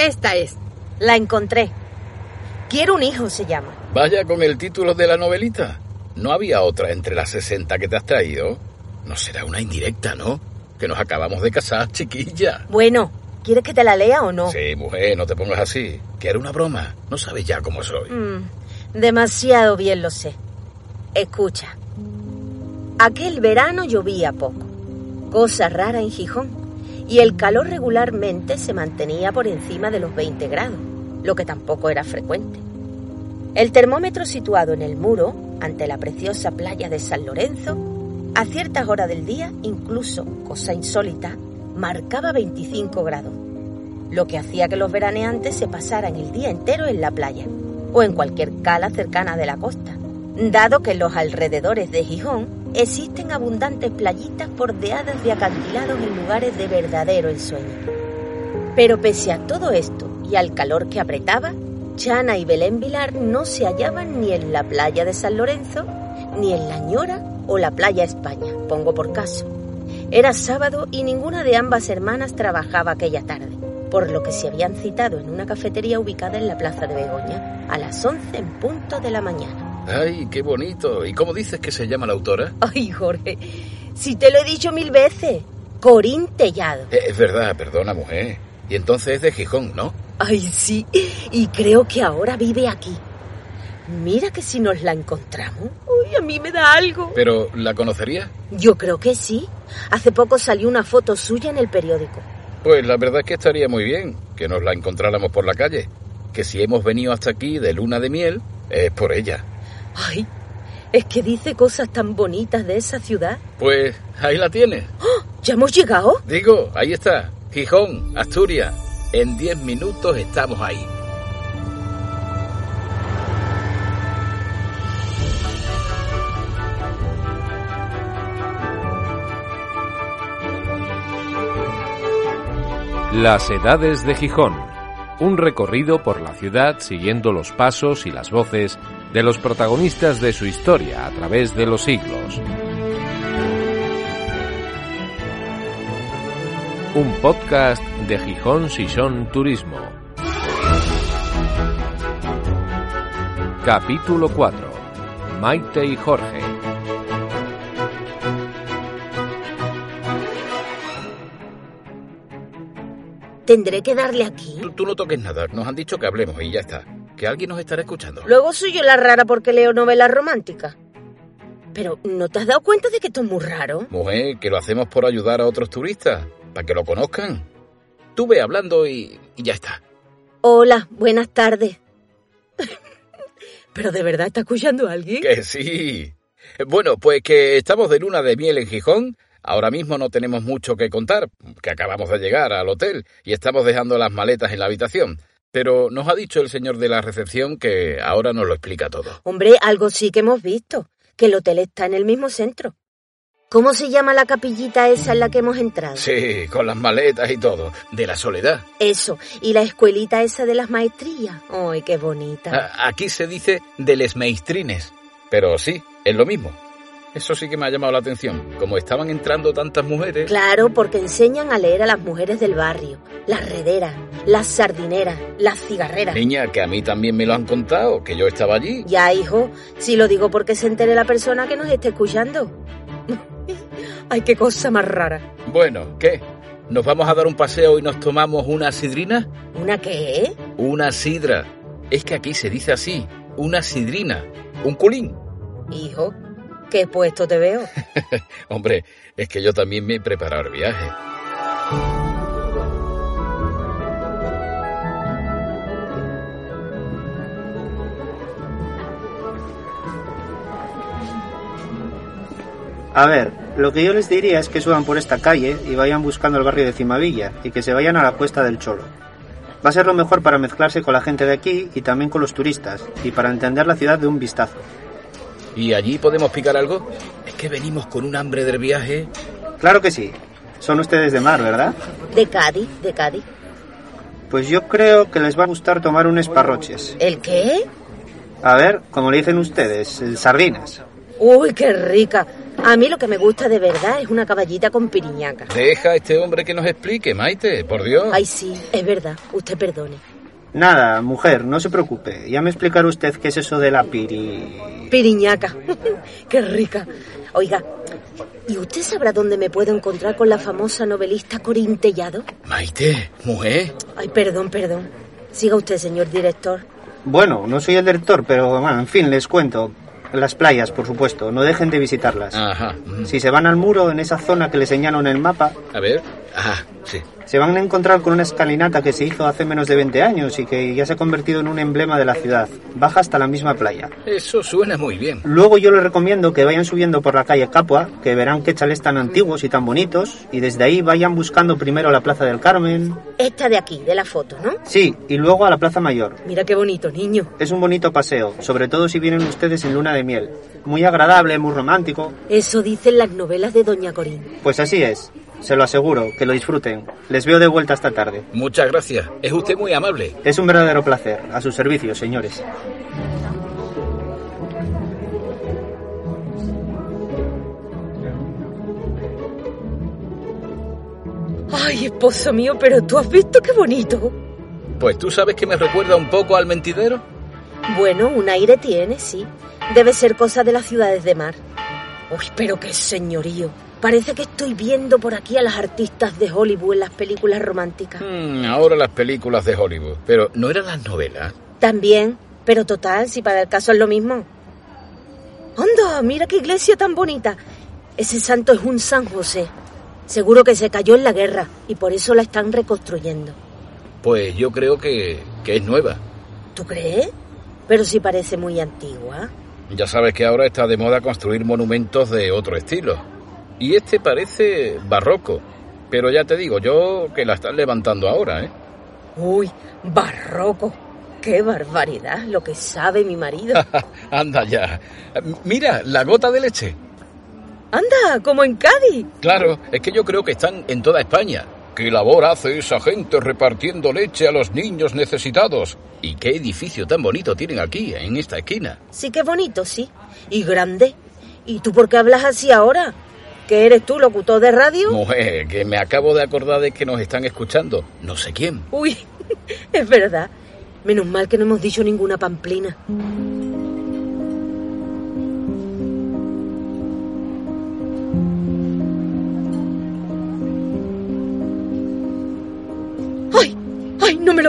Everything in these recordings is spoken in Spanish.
Esta es. La encontré. Quiero un hijo, se llama. Vaya con el título de la novelita. ¿No había otra entre las 60 que te has traído? No será una indirecta, ¿no? Que nos acabamos de casar, chiquilla. Bueno, ¿quieres que te la lea o no? Sí, mujer, no te pongas así. Que era una broma. No sabes ya cómo soy. Mm, demasiado bien lo sé. Escucha. Aquel verano llovía poco. Cosa rara en Gijón. Y el calor regularmente se mantenía por encima de los 20 grados, lo que tampoco era frecuente. El termómetro situado en el muro, ante la preciosa playa de San Lorenzo, a ciertas horas del día, incluso, cosa insólita, marcaba 25 grados, lo que hacía que los veraneantes se pasaran el día entero en la playa o en cualquier cala cercana de la costa, dado que los alrededores de Gijón existen abundantes playitas bordeadas de acantilados en lugares de verdadero ensueño. Pero pese a todo esto y al calor que apretaba, Chana y Belén Vilar no se hallaban ni en la playa de San Lorenzo, ni en La Ñora o la playa España, pongo por caso. Era sábado y ninguna de ambas hermanas trabajaba aquella tarde, por lo que se habían citado en una cafetería ubicada en la plaza de Begoña a las 11 en punto de la mañana. ¡Ay, qué bonito! ¿Y cómo dices que se llama la autora? Ay, Jorge, si te lo he dicho mil veces, Corín Tellado. Eh, Es verdad, perdona, mujer. Y entonces es de Gijón, ¿no? Ay, sí, y creo que ahora vive aquí. Mira que si nos la encontramos, uy, a mí me da algo. Pero, ¿la conocería? Yo creo que sí. Hace poco salió una foto suya en el periódico. Pues la verdad es que estaría muy bien que nos la encontráramos por la calle. Que si hemos venido hasta aquí de luna de miel, es por ella. Ay, es que dice cosas tan bonitas de esa ciudad. Pues ahí la tienes. ¡Oh! ¿Ya hemos llegado? Digo, ahí está. Gijón, Asturias. En 10 minutos estamos ahí. Las Edades de Gijón. Un recorrido por la ciudad siguiendo los pasos y las voces de los protagonistas de su historia a través de los siglos. Un podcast de Gijón Sison Turismo. Capítulo 4. Maite y Jorge. ¿Tendré que darle aquí? Tú, tú no toques nada. Nos han dicho que hablemos y ya está. Que alguien nos estará escuchando. Luego soy yo la rara porque leo novelas románticas. Pero, ¿no te has dado cuenta de que esto es muy raro? Mujer, que lo hacemos por ayudar a otros turistas. Para que lo conozcan. Tú ve hablando y, y ya está. Hola, buenas tardes. ¿Pero de verdad está escuchando a alguien? Que sí. Bueno, pues que estamos de luna de miel en Gijón. Ahora mismo no tenemos mucho que contar, que acabamos de llegar al hotel y estamos dejando las maletas en la habitación. Pero nos ha dicho el señor de la recepción que ahora nos lo explica todo. Hombre, algo sí que hemos visto, que el hotel está en el mismo centro. ¿Cómo se llama la capillita esa en la que hemos entrado? Sí, con las maletas y todo. De la soledad. Eso, y la escuelita esa de las maestrías. ¡Ay, qué bonita! A- Aquí se dice de les meistrines. Pero sí, es lo mismo. Eso sí que me ha llamado la atención. Como estaban entrando tantas mujeres... Claro, porque enseñan a leer a las mujeres del barrio, las rederas, las sardineras, las cigarreras. Niña, que a mí también me lo han contado, que yo estaba allí. Ya, hijo, si lo digo porque se entere la persona que nos esté escuchando. Ay, qué cosa más rara. Bueno, ¿qué? ¿Nos vamos a dar un paseo y nos tomamos una sidrina? ¿Una qué? Una sidra. Es que aquí se dice así, una sidrina, un culín. Hijo, qué puesto te veo. Hombre, es que yo también me he preparado el viaje. A ver, lo que yo les diría es que suban por esta calle y vayan buscando el barrio de Cimavilla y que se vayan a la cuesta del Cholo. Va a ser lo mejor para mezclarse con la gente de aquí y también con los turistas y para entender la ciudad de un vistazo. ¿Y allí podemos picar algo? Es que venimos con un hambre del viaje. Claro que sí. Son ustedes de mar, ¿verdad? De Cádiz, de Cádiz. Pues yo creo que les va a gustar tomar un esparroches. ¿El qué? A ver, como le dicen ustedes, el sardinas. Uy, qué rica. A mí lo que me gusta de verdad es una caballita con piriñaca. Deja a este hombre que nos explique, Maite, por Dios. Ay, sí, es verdad. Usted perdone. Nada, mujer, no se preocupe. Ya me explicará usted qué es eso de la piri... Piriñaca. qué rica. Oiga, ¿y usted sabrá dónde me puedo encontrar con la famosa novelista Corín Tellado? Maite, mujer. Ay, perdón, perdón. Siga usted, señor director. Bueno, no soy el director, pero bueno, en fin, les cuento. Las playas, por supuesto, no dejen de visitarlas. Ajá. mm. Si se van al muro en esa zona que les señalo en el mapa, A ver. Ajá, sí. se van a encontrar con una escalinata que se hizo hace menos de 20 años y que ya se ha convertido en un emblema de la ciudad. Baja hasta la misma playa. Eso suena muy bien. Luego yo les recomiendo que vayan subiendo por la calle Capua, que verán qué chales tan antiguos y tan bonitos, y desde ahí vayan buscando primero la Plaza del Carmen. Esta de aquí, de la foto, ¿no? Sí, y luego a la Plaza Mayor. Mira qué bonito, niño. Es un bonito paseo, sobre todo si vienen ustedes en luna de miel. Muy agradable, muy romántico. Eso dicen las novelas de Doña Corín. Pues así es. Se lo aseguro, que lo disfruten. Les veo de vuelta esta tarde. Muchas gracias. Es usted muy amable. Es un verdadero placer. A su servicio, señores. Ay, esposo mío, pero tú has visto qué bonito. Pues tú sabes que me recuerda un poco al mentidero. Bueno, un aire tiene, sí. Debe ser cosa de las ciudades de mar. Uy, pero qué señorío. Parece que estoy viendo por aquí a las artistas de Hollywood en las películas románticas. Hmm, ahora las películas de Hollywood. Pero ¿no eran las novelas? También, pero total, si para el caso es lo mismo. ¡Anda! Mira qué iglesia tan bonita. Ese santo es un San José. Seguro que se cayó en la guerra y por eso la están reconstruyendo. Pues yo creo que, que es nueva. ¿Tú crees? Pero sí parece muy antigua. Ya sabes que ahora está de moda construir monumentos de otro estilo. Y este parece barroco. Pero ya te digo, yo que la están levantando ahora, ¿eh? Uy, barroco. Qué barbaridad lo que sabe mi marido. Anda ya. Mira, la gota de leche. Anda, como en Cádiz. Claro, es que yo creo que están en toda España. ¿Qué labor hace esa gente repartiendo leche a los niños necesitados? ¿Y qué edificio tan bonito tienen aquí, en esta esquina? Sí que bonito, sí. Y grande. ¿Y tú por qué hablas así ahora? ¿Que eres tú locutor de radio? Mujer, que me acabo de acordar de que nos están escuchando. No sé quién. Uy, es verdad. Menos mal que no hemos dicho ninguna pamplina.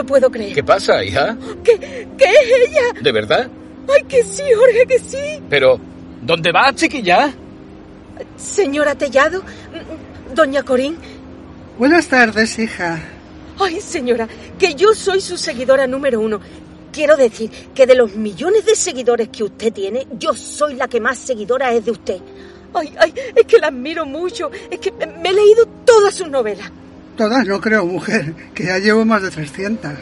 Lo puedo creer. ¿Qué pasa, hija? ¿Qué, qué es ella? ¿De verdad? ¡Ay, que sí, Jorge, que sí! Pero, ¿dónde vas, chiquilla? Señora Tellado, doña Corín. Buenas tardes, hija. Ay, señora, que yo soy su seguidora número uno. Quiero decir que de los millones de seguidores que usted tiene, yo soy la que más seguidora es de usted. Ay, ay, es que la admiro mucho. Es que me me he leído todas sus novelas. Todas no creo, mujer, que ya llevo más de 300.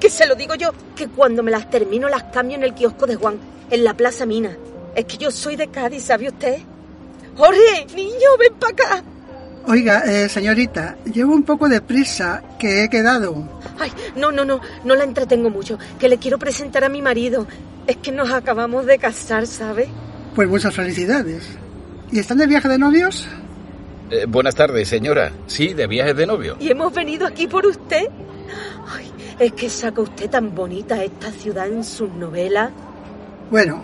Que se lo digo yo, que cuando me las termino las cambio en el kiosco de Juan, en la Plaza Mina. Es que yo soy de Cádiz, ¿sabe usted? Jorge, niño, ven para acá. Oiga, eh, señorita, llevo un poco de prisa, que he quedado. Ay, no, no, no, no la entretengo mucho, que le quiero presentar a mi marido. Es que nos acabamos de casar, ¿sabe? Pues muchas felicidades. ¿Y están de viaje de novios? Eh, buenas tardes, señora. Sí, de viajes de novio. Y hemos venido aquí por usted. Ay, es que saca usted tan bonita esta ciudad en sus novelas. Bueno,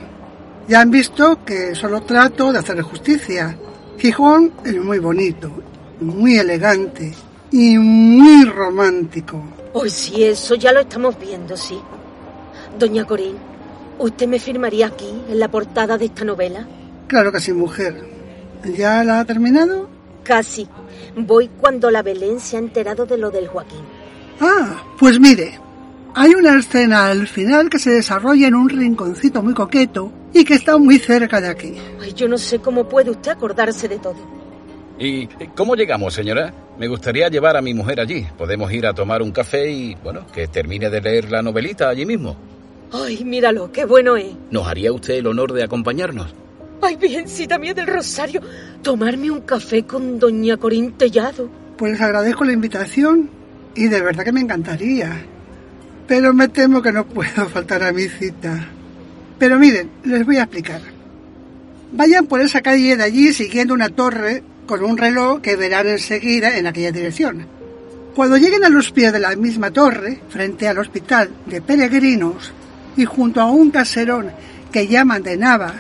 ya han visto que solo trato de hacerle justicia. Gijón es muy bonito, muy elegante y muy romántico. Hoy sí, eso ya lo estamos viendo, sí. Doña Corín, ¿usted me firmaría aquí, en la portada de esta novela? Claro que sí, mujer. ¿Ya la ha terminado? Casi. Voy cuando la Belén se ha enterado de lo del Joaquín. Ah, pues mire, hay una escena al final que se desarrolla en un rinconcito muy coqueto y que está muy cerca de aquí. Ay, yo no sé cómo puede usted acordarse de todo. ¿Y cómo llegamos, señora? Me gustaría llevar a mi mujer allí. Podemos ir a tomar un café y, bueno, que termine de leer la novelita allí mismo. Ay, míralo, qué bueno es. ¿Nos haría usted el honor de acompañarnos? Ay, Virgencita mía del Rosario, tomarme un café con doña Corín Tellado. Pues les agradezco la invitación y de verdad que me encantaría. Pero me temo que no puedo faltar a mi cita. Pero miren, les voy a explicar. Vayan por esa calle de allí siguiendo una torre con un reloj que verán enseguida en aquella dirección. Cuando lleguen a los pies de la misma torre, frente al hospital de peregrinos y junto a un caserón que llaman de Nava,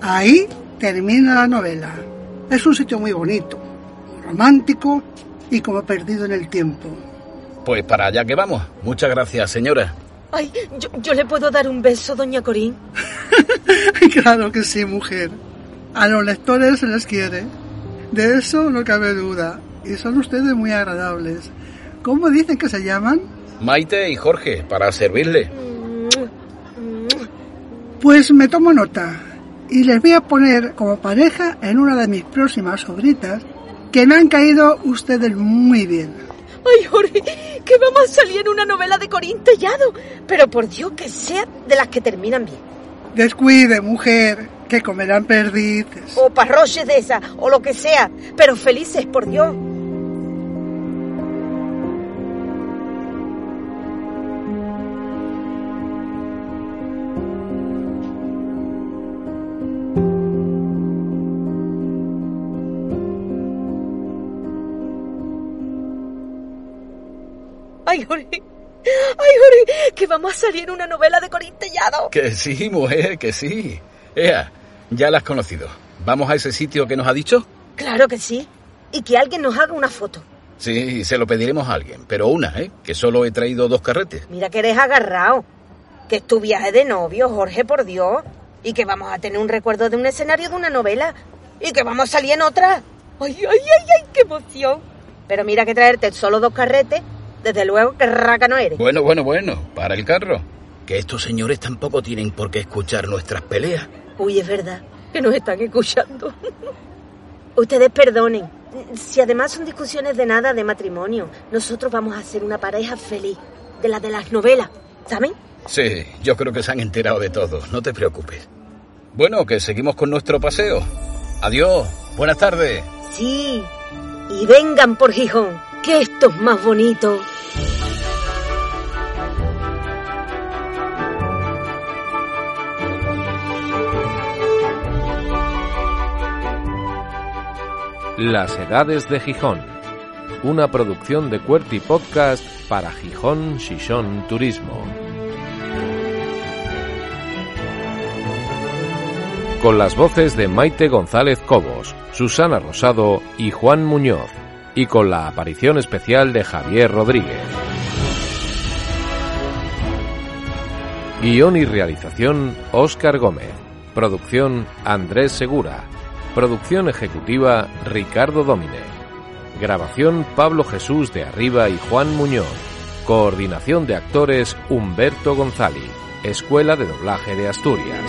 ahí termina la novela. Es un sitio muy bonito, romántico y como perdido en el tiempo. Pues para allá que vamos. Muchas gracias, señora. Ay, yo, yo le puedo dar un beso, doña Corín. claro que sí, mujer. A los lectores se les quiere. De eso no cabe duda. Y son ustedes muy agradables. ¿Cómo dicen que se llaman? Maite y Jorge, para servirle. Pues me tomo nota. Y les voy a poner como pareja en una de mis próximas obritas que me han caído ustedes muy bien. Ay, Jorge, que vamos a salir en una novela de Corín Tellado. Pero por Dios, que sea de las que terminan bien. Descuide, mujer, que comerán perdices. O parroches de esa, o lo que sea. Pero felices, por Dios. Ay, Jorge. Ay, Jorge, que vamos a salir en una novela de Corintellado. Que sí, mujer, que sí. Ea, ya la has conocido. ¿Vamos a ese sitio que nos ha dicho? Claro que sí. Y que alguien nos haga una foto. Sí, se lo pediremos a alguien, pero una, ¿eh? Que solo he traído dos carretes. Mira que eres agarrado. Que es tu viaje de novio, Jorge, por Dios. Y que vamos a tener un recuerdo de un escenario de una novela. Y que vamos a salir en otra. Ay, ay, ay, ay, qué emoción. Pero mira que traerte solo dos carretes desde luego que raca no eres. Bueno, bueno, bueno, para el carro. Que estos señores tampoco tienen por qué escuchar nuestras peleas. Uy, es verdad, que nos están escuchando. Ustedes perdonen. Si además son discusiones de nada de matrimonio, nosotros vamos a ser una pareja feliz, de la de las novelas, ¿saben? Sí, yo creo que se han enterado de todo, no te preocupes. Bueno, que seguimos con nuestro paseo. Adiós, buenas tardes. Sí, y vengan por Gijón, que esto es más bonito. Las Edades de Gijón, una producción de Cuerti Podcast para Gijón Shishon Turismo. Con las voces de Maite González Cobos, Susana Rosado y Juan Muñoz, y con la aparición especial de Javier Rodríguez. Guión y realización Óscar Gómez. Producción Andrés Segura. Producción ejecutiva Ricardo Domine. Grabación Pablo Jesús de Arriba y Juan Muñoz. Coordinación de actores Humberto González. Escuela de Doblaje de Asturias.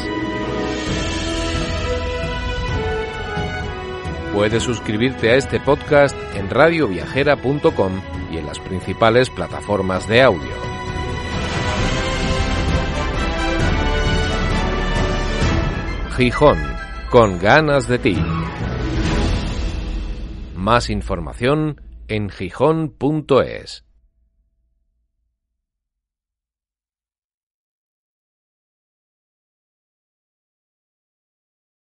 Puedes suscribirte a este podcast en radioviajera.com y en las principales plataformas de audio. Gijón con ganas de ti. Más información en gijón.es.